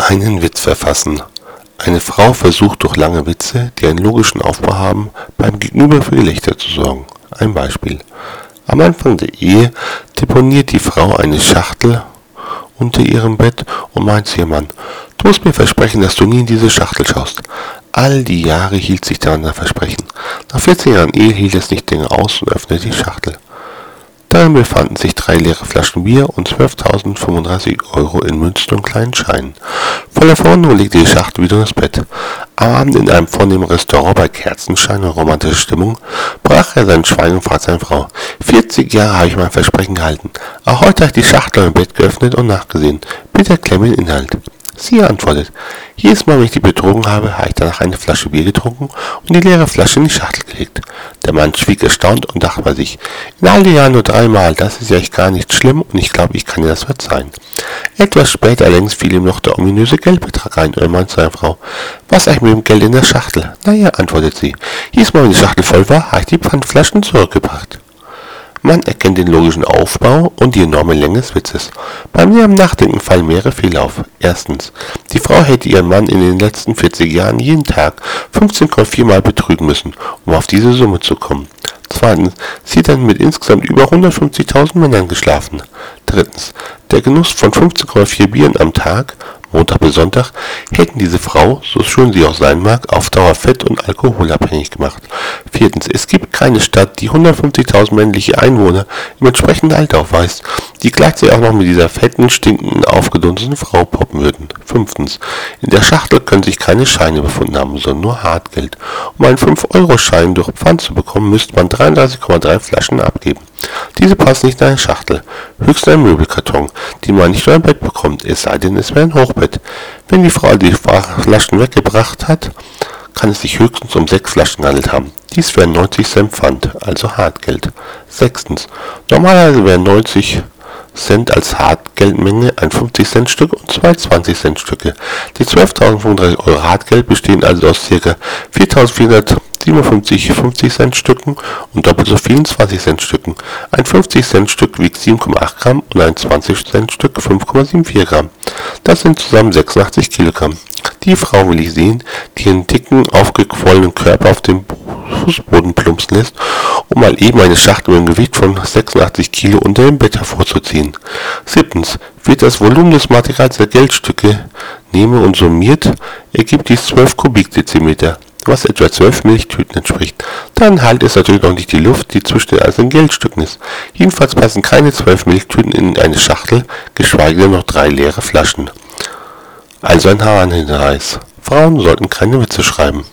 Einen Witz verfassen. Eine Frau versucht durch lange Witze, die einen logischen Aufbau haben, beim Gegenüber für Gelächter zu sorgen. Ein Beispiel. Am Anfang der Ehe deponiert die Frau eine Schachtel unter ihrem Bett und meint zu ihrem Mann, du musst mir versprechen, dass du nie in diese Schachtel schaust. All die Jahre hielt sich daran das Versprechen. Nach 14 Jahren Ehe hielt es nicht länger aus und öffnete die Schachtel. Darin befanden sich drei leere Flaschen Bier und 12.035 Euro in Münzen und kleinen Scheinen. Voller Verwunderung legte die Schachtel wieder ins Bett. Am Abend in einem vornehmen Restaurant bei Kerzenschein und romantischer Stimmung brach er sein Schweigen und fragte seine Frau. 40 Jahre habe ich mein Versprechen gehalten. Auch heute habe ich die Schachtel im Bett geöffnet und nachgesehen. Bitte erklär mir den Inhalt. Sie antwortet, jedes Mal, wenn ich die betrogen habe, habe ich danach eine Flasche Bier getrunken und die leere Flasche in die Schachtel gelegt. Der Mann schwieg erstaunt und dachte bei sich, in all den Jahren nur dreimal, das ist ja echt gar nicht schlimm und ich glaube, ich kann dir das verzeihen. Etwas später allerdings fiel ihm noch der ominöse Geldbetrag ein und er meinte seiner Frau, was eigentlich mit dem Geld in der Schachtel? Naja, antwortet sie, jedes Mal, wenn die Schachtel voll war, habe ich die Pfandflaschen zurückgebracht. Man erkennt den logischen Aufbau und die enorme Länge des Witzes. Beim näheren Nachdenken fallen mehrere Fehler auf. Erstens. Die Frau hätte ihren Mann in den letzten 40 Jahren jeden Tag 15,4 Mal betrügen müssen, um auf diese Summe zu kommen. Zweitens. Sie hat dann mit insgesamt über 150.000 Männern geschlafen. Drittens. Der Genuss von 15,4 Bieren am Tag Montag bis Sonntag, hätten diese Frau, so schön sie auch sein mag, auf Dauer fett- und alkoholabhängig gemacht. Viertens, es gibt keine Stadt, die 150.000 männliche Einwohner im entsprechenden Alter aufweist, die gleichzeitig auch noch mit dieser fetten, stinkenden, aufgedunsteten Frau poppen würden. Fünftens, in der Schachtel können sich keine Scheine befunden haben, sondern nur Hartgeld. Um einen 5-Euro-Schein durch Pfand zu bekommen, müsste man 33,3 Flaschen abgeben. Diese passen nicht in eine Schachtel, höchstens ein Möbelkarton, den man nicht nur ein Bett bekommt, es sei denn, es wäre ein Hochbett. Wenn die Frau die Flaschen weggebracht hat, kann es sich höchstens um sechs Flaschen gehandelt haben. Dies wären 90 Cent Pfand, also Hartgeld. Sechstens. Normalerweise wären 90 Cent als Hartgeldmenge ein 50 Cent Stück und zwei 20 Cent Stücke. Die 12.035 Euro Hartgeld bestehen also aus ca. 4.400 57 50 Cent Stücken und doppelt so vielen 20 Cent Stücken. Ein 50 Cent Stück wiegt 7,8 Gramm und ein 20 Cent Stück 5,74 Gramm. Das sind zusammen 86 Kilogramm. Die Frau will ich sehen, die ihren dicken, aufgequollenen Körper auf dem Fußboden plumpsen lässt, um mal eben eine Schachtel mit einem Gewicht von 86 Kilo unter dem Bett hervorzuziehen. Siebtens. Wird das Volumen des Materials der Geldstücke nehme und summiert, ergibt dies 12 Kubikdezimeter was etwa 12 Milchtüten entspricht. Dann halt es natürlich noch nicht die Luft, die zwischen den einzelnen Geldstücken ist. Jedenfalls passen keine 12 Milchtüten in eine Schachtel, geschweige denn noch drei leere Flaschen. Also ein Hahn Frauen sollten keine Witze schreiben.